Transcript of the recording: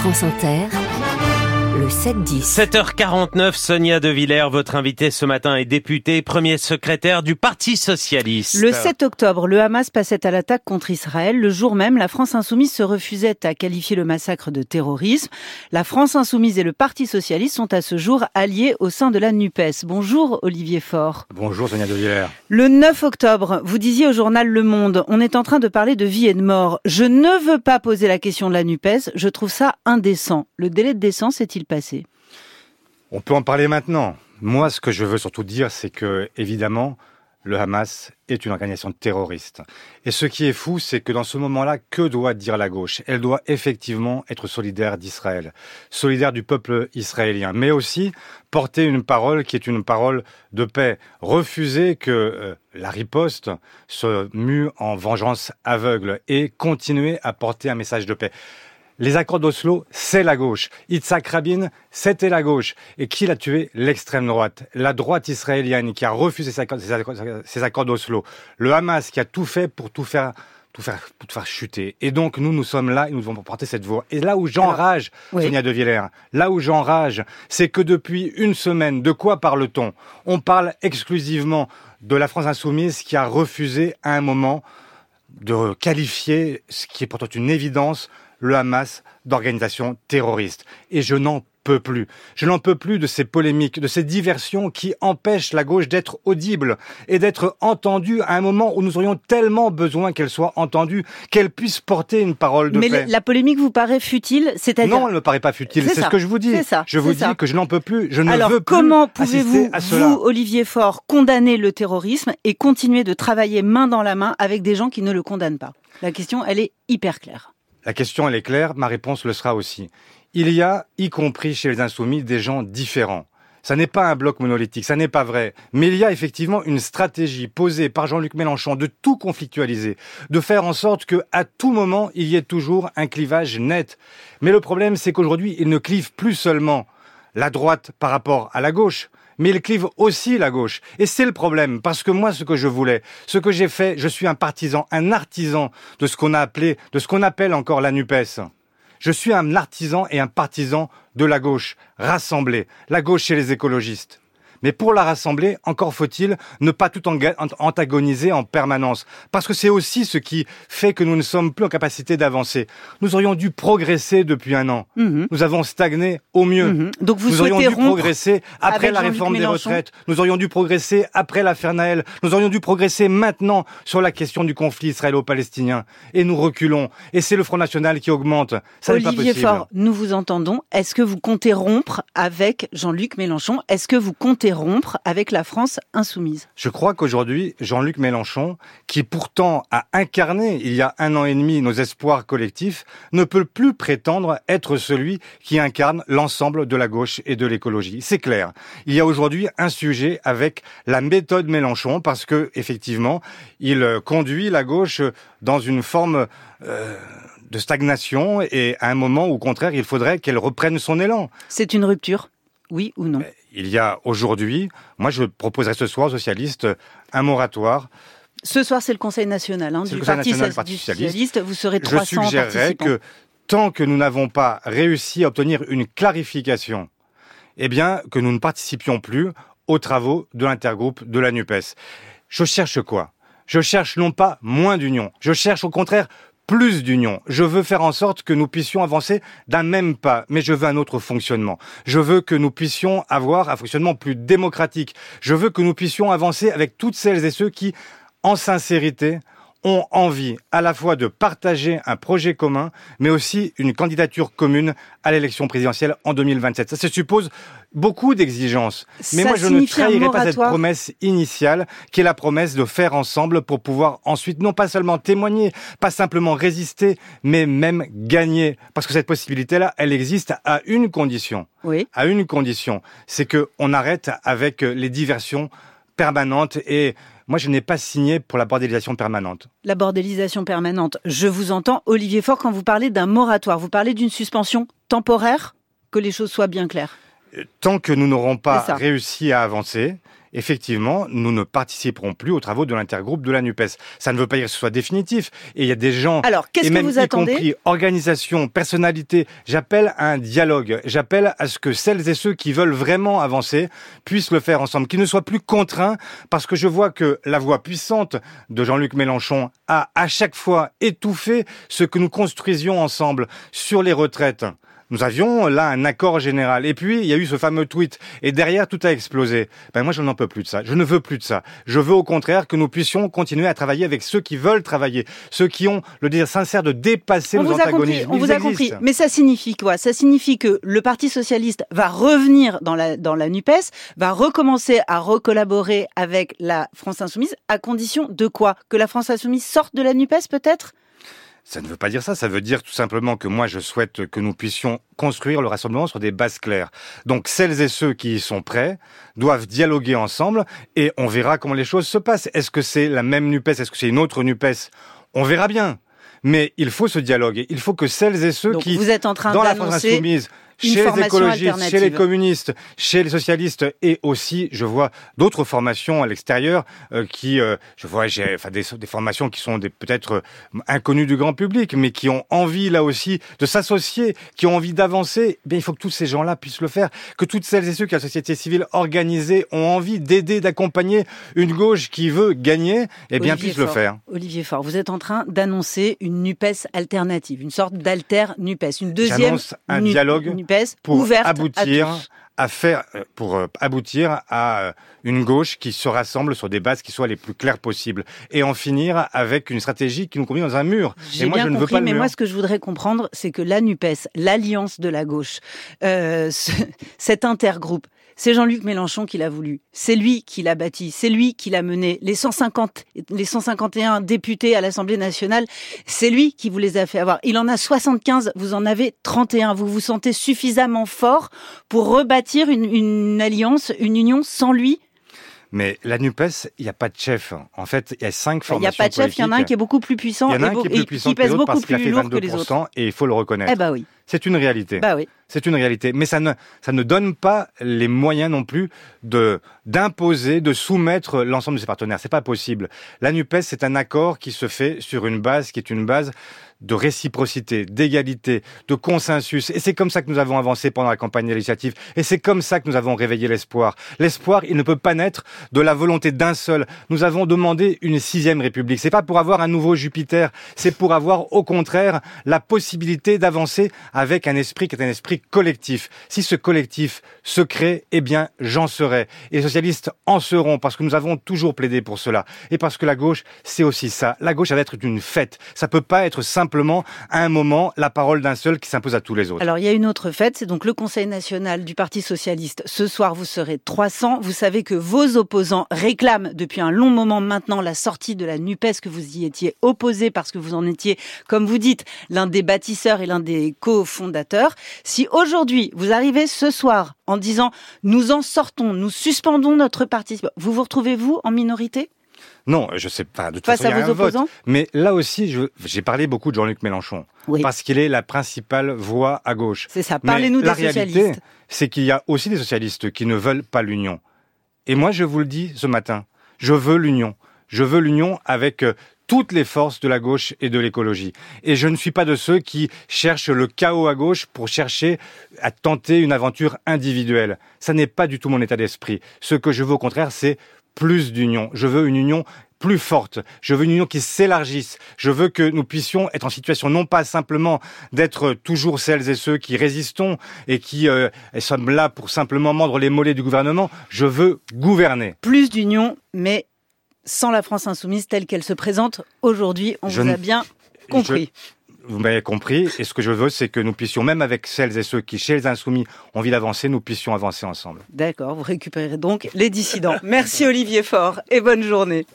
France Inter, le 7-10. 7h49, Sonia De Villers, votre invitée ce matin est députée, premier secrétaire du Parti Socialiste. Le 7 octobre, le Hamas passait à l'attaque contre Israël. Le jour même, la France Insoumise se refusait à qualifier le massacre de terrorisme. La France Insoumise et le Parti Socialiste sont à ce jour alliés au sein de la NUPES. Bonjour Olivier Faure. Bonjour Sonia De Villers. Le 9 octobre, vous disiez au journal Le Monde, on est en train de parler de vie et de mort. Je ne veux pas poser la question de la NUPES, je trouve ça indécent. Le délai de décence est-il On peut en parler maintenant. Moi, ce que je veux surtout dire, c'est que, évidemment, le Hamas est une organisation terroriste. Et ce qui est fou, c'est que dans ce moment-là, que doit dire la gauche? Elle doit effectivement être solidaire d'Israël, solidaire du peuple israélien, mais aussi porter une parole qui est une parole de paix, refuser que euh, la riposte se mue en vengeance aveugle et continuer à porter un message de paix. Les accords d'Oslo, c'est la gauche. Yitzhak Rabin, c'était la gauche. Et qui l'a tué? L'extrême droite. La droite israélienne qui a refusé ces accords, d'Oslo. Le Hamas qui a tout fait pour tout faire tout faire, tout faire chuter. Et donc, nous, nous sommes là et nous devons porter cette voix. Et là où j'enrage, Oui. Sonia De Villers, là où j'enrage, c'est que depuis une semaine, de quoi parle-t-on? On parle exclusivement de la France insoumise qui a refusé à un moment de qualifier ce qui est pourtant une évidence, le Hamas d'organisation terroriste. Et je n'en peux plus. Je n'en peux plus de ces polémiques, de ces diversions qui empêchent la gauche d'être audible et d'être entendue à un moment où nous aurions tellement besoin qu'elle soit entendue, qu'elle puisse porter une parole de Mais paix. la polémique vous paraît futile C'est-à-dire Non, elle ne me paraît pas futile. C'est ce que je vous dis. Ça. Je vous ça. dis que je n'en peux plus. Je ne Alors, veux plus comment pouvez-vous, vous, Olivier Faure, condamner le terrorisme et continuer de travailler main dans la main avec des gens qui ne le condamnent pas? La question, elle est hyper claire. La question, elle est claire, ma réponse le sera aussi. Il y a, y compris chez les insoumis, des gens différents. Ça n'est pas un bloc monolithique, ça n'est pas vrai. Mais il y a effectivement une stratégie posée par Jean-Luc Mélenchon de tout conflictualiser, de faire en sorte que, à tout moment, il y ait toujours un clivage net. Mais le problème, c'est qu'aujourd'hui, il ne clive plus seulement la droite par rapport à la gauche, mais il clive aussi la gauche. Et c'est le problème, parce que moi, ce que je voulais, ce que j'ai fait, je suis un partisan, un artisan de ce qu'on a appelé, de ce qu'on appelle encore la NUPES. Je suis un artisan et un partisan de la gauche, rassemblée, la gauche chez les écologistes. Mais pour la rassembler, encore faut-il ne pas tout antagoniser en permanence. Parce que c'est aussi ce qui fait que nous ne sommes plus en capacité d'avancer. Nous aurions dû progresser depuis un an. Mhm. Nous avons stagné au mieux. Mhm. Donc vous nous aurions dû progresser après la réforme des retraites. Nous aurions dû progresser après l'affaire Naël. Nous aurions dû progresser maintenant sur la question du conflit israélo-palestinien. Et nous reculons. Et c'est le Front National qui augmente. Ça n'est pas Olivier possible. Faure, nous vous entendons. Est-ce que vous comptez rompre avec Jean-Luc Mélenchon? Est-ce que vous comptez rompre avec la France insoumise Je crois qu'aujourd'hui, Jean-Luc Mélenchon, qui pourtant a incarné il y a un an et demi nos espoirs collectifs, ne peut plus prétendre être celui qui incarne l'ensemble de la gauche et de l'écologie. C'est clair. Il y a aujourd'hui un sujet avec la méthode Mélenchon parce que, effectivement, il conduit la gauche dans une forme euh, de stagnation et à un moment où, au contraire, il faudrait qu'elle reprenne son élan. C'est une rupture Oui ou non? Il y a aujourd'hui, moi je proposerai ce soir aux socialistes un moratoire Ce soir, c'est le Conseil national hein, du, Conseil Parti, national Parti socialiste. Vous serez je 300 suggérerais participants. que tant que nous n'avons pas réussi à obtenir une clarification, eh bien, que nous ne participions plus aux travaux de l'intergroupe de la NUPES. Je cherche quoi? Je cherche non pas moins d'union, je cherche au contraire plus d'union. Je veux faire en sorte que nous puissions avancer d'un même pas, mais je veux un autre fonctionnement. Je veux que nous puissions avoir un fonctionnement plus démocratique. Je veux que nous puissions avancer avec toutes celles et ceux qui, en sincérité, ont envie à la fois de partager un projet commun, mais aussi une candidature commune à l'élection présidentielle en 2027. Ça, ça suppose beaucoup d'exigences. Mais moi, je ne trahirai pas cette promesse initiale, qui est la promesse de faire ensemble pour pouvoir ensuite non pas seulement témoigner, pas simplement résister, mais même gagner. Parce que cette possibilité-là, elle existe à une condition. Oui. À une condition. C'est que on arrête avec les diversions permanentes et moi, je n'ai pas signé pour la bordélisation permanente. La bordélisation permanente. Je vous entends, Olivier Faure, quand vous parlez d'un moratoire. Vous parlez d'une suspension temporaire? Que les choses soient bien claires. Tant que nous n'aurons pas réussi à avancer, effectivement, nous ne participerons plus aux travaux de l'intergroupe de la NUPES. Ça ne veut pas dire que ce soit définitif. Et il y a des gens, Alors, qu'est-ce et que même vous y attendez compris organisation, personnalité, j'appelle à un dialogue. J'appelle à ce que celles et ceux qui veulent vraiment avancer puissent le faire ensemble, qu'ils ne soient plus contraints, parce que je vois que la voix puissante de Jean-Luc Mélenchon a à chaque fois étouffé ce que nous construisions ensemble sur les retraites. Nous avions là un accord général. Et puis, il y a eu ce fameux tweet. Et derrière, tout a explosé. Ben, moi, je n'en peux plus de ça. Je ne veux plus de ça. Je veux au contraire que nous puissions continuer à travailler avec ceux qui veulent travailler. Ceux qui ont le désir sincère de dépasser on nos vous a compris, antagonismes. on Ils vous a existent. compris. Mais ça signifie quoi? Ça signifie que le Parti socialiste va revenir dans la dans la Nupes, va recommencer à recollaborer avec la France insoumise, à condition de quoi? Que la France insoumise sorte de la Nupes, peut-être? Ça ne veut pas dire ça, ça veut dire tout simplement que moi je souhaite que nous puissions construire le rassemblement sur des bases claires. Donc celles et ceux qui y sont prêts doivent dialoguer ensemble et on verra comment les choses se passent. Est-ce que c'est la même NUPES? Est-ce que c'est une autre NUPES? On verra bien. Mais il faut ce dialogue. Il faut que celles et ceux Donc qui, vous êtes en train dans la France insoumise, une chez les écologistes, chez les communistes, chez les socialistes et aussi, je vois d'autres formations à l'extérieur euh, qui, euh, je vois, j'ai, enfin des, des formations qui sont peut-être euh, inconnues du grand public, mais qui ont envie là aussi de s'associer, qui ont envie d'avancer. Eh Bien, il faut que tous ces gens-là puissent le faire, que toutes celles et ceux qui, à la société civile organisée, ont envie d'aider, d'accompagner une gauche qui veut gagner, eh bien, Olivier puissent le faire. Olivier Faure, vous êtes en train d'annoncer une NUPES alternative, une sorte d'alter NUPES, une deuxième J'annonce un nu- dialogue Pour ouverte aboutir à tous. À faire euh, pour euh, aboutir à euh, une gauche qui se rassemble sur des bases qui soient les plus claires possibles et en finir avec une stratégie qui nous conduit dans un mur. J'ai Et moi bien je ne veux compris, pas le mais mur. moi, ce que je voudrais comprendre, c'est que la NUPES, l'alliance de la gauche, euh, ce- cet intergroupe, c'est Jean-Luc Mélenchon qui l'a voulu. C'est lui qui l'a bâti. C'est lui qui l'a mené. Les 150, les 151 députés à l'Assemblée nationale, c'est lui qui vous les a fait avoir. Il en a 75, vous en avez 31. Vous vous sentez suffisamment fort pour rebâtir une, une alliance, une union sans lui Mais la Nupes, il n'y a pas de chef. En fait, il y a cinq Il n'y formations a pas de chef, il y en a un qui est beaucoup plus puissant Il y en a un qui est plus puissant que parce qu'il a plus fait lourd que les autres. 22% et il faut le reconnaître. Eh bah oui, C'est une réalité. bah oui. C'est une réalité, mais ça ne ça ne donne pas les moyens non plus de d'imposer, de soumettre l'ensemble de ses partenaires. C'est pas possible. La Nupes, c'est un accord qui se fait sur une base qui est une base de réciprocité, d'égalité, de consensus. Et c'est comme ça que nous avons avancé pendant la campagne législative. Et c'est comme ça que nous avons réveillé l'espoir. L'espoir, il ne peut pas naître de la volonté d'un seul. Nous avons demandé une sixième république. C'est pas pour avoir un nouveau Jupiter. C'est pour avoir, au contraire, la possibilité d'avancer avec un esprit qui est un esprit collectif. Si ce collectif se crée, eh bien, j'en serai. Et les socialistes en seront parce que nous avons toujours plaidé pour cela. Et parce que la gauche, c'est aussi ça. La gauche, ça va être une fête. Ça peut pas être simplement à un moment la parole d'un seul qui s'impose à tous les autres. Alors, il y a une autre fête, c'est donc le Conseil national du Parti socialiste. Ce soir, vous serez 300. Vous savez que vos opposants réclament depuis un long moment maintenant la sortie de la NUPES, que vous y étiez opposé parce que vous en étiez, comme vous dites, l'un des bâtisseurs et l'un des cofondateurs. Si aujourd'hui, vous arrivez ce soir en disant nous en sortons, nous suspendons notre parti, vous vous retrouvez-vous en minorité? Non, je sais pas. De toute face façon, y à a vos vote. opposants? Mais là aussi, j'ai parlé beaucoup de Jean-Luc Mélenchon. Oui. Parce qu'il est la principale voix à gauche. C'est ça. Parlez-nous des la réalité, socialistes. c'est qu'il y a aussi des socialistes qui ne veulent pas l'union. Et moi, je vous le dis ce matin, je veux l'union. Je veux l'union avec euh, toutes les forces de la gauche et de l'écologie. Et je ne suis pas de ceux qui cherchent le chaos à gauche pour chercher à tenter une aventure individuelle. Ça n'est pas du tout mon état d'esprit. Ce que je veux au contraire, c'est plus d'union. Je veux une union plus forte. Je veux une union qui s'élargisse. Je veux que nous puissions être en situation non pas simplement d'être toujours celles et ceux qui résistons et qui euh, sommes là pour simplement mordre les mollets du gouvernement. Je veux gouverner. Plus d'union, mais sans la France insoumise telle qu'elle se présente aujourd'hui. On Je vous a bien compris. Vous m'avez compris. Et ce que je veux, c'est que nous puissions, même avec celles et ceux qui, chez les insoumis, ont envie d'avancer, nous puissions avancer ensemble. D'accord, vous récupérez donc les dissidents. Merci Olivier Faure et bonne journée.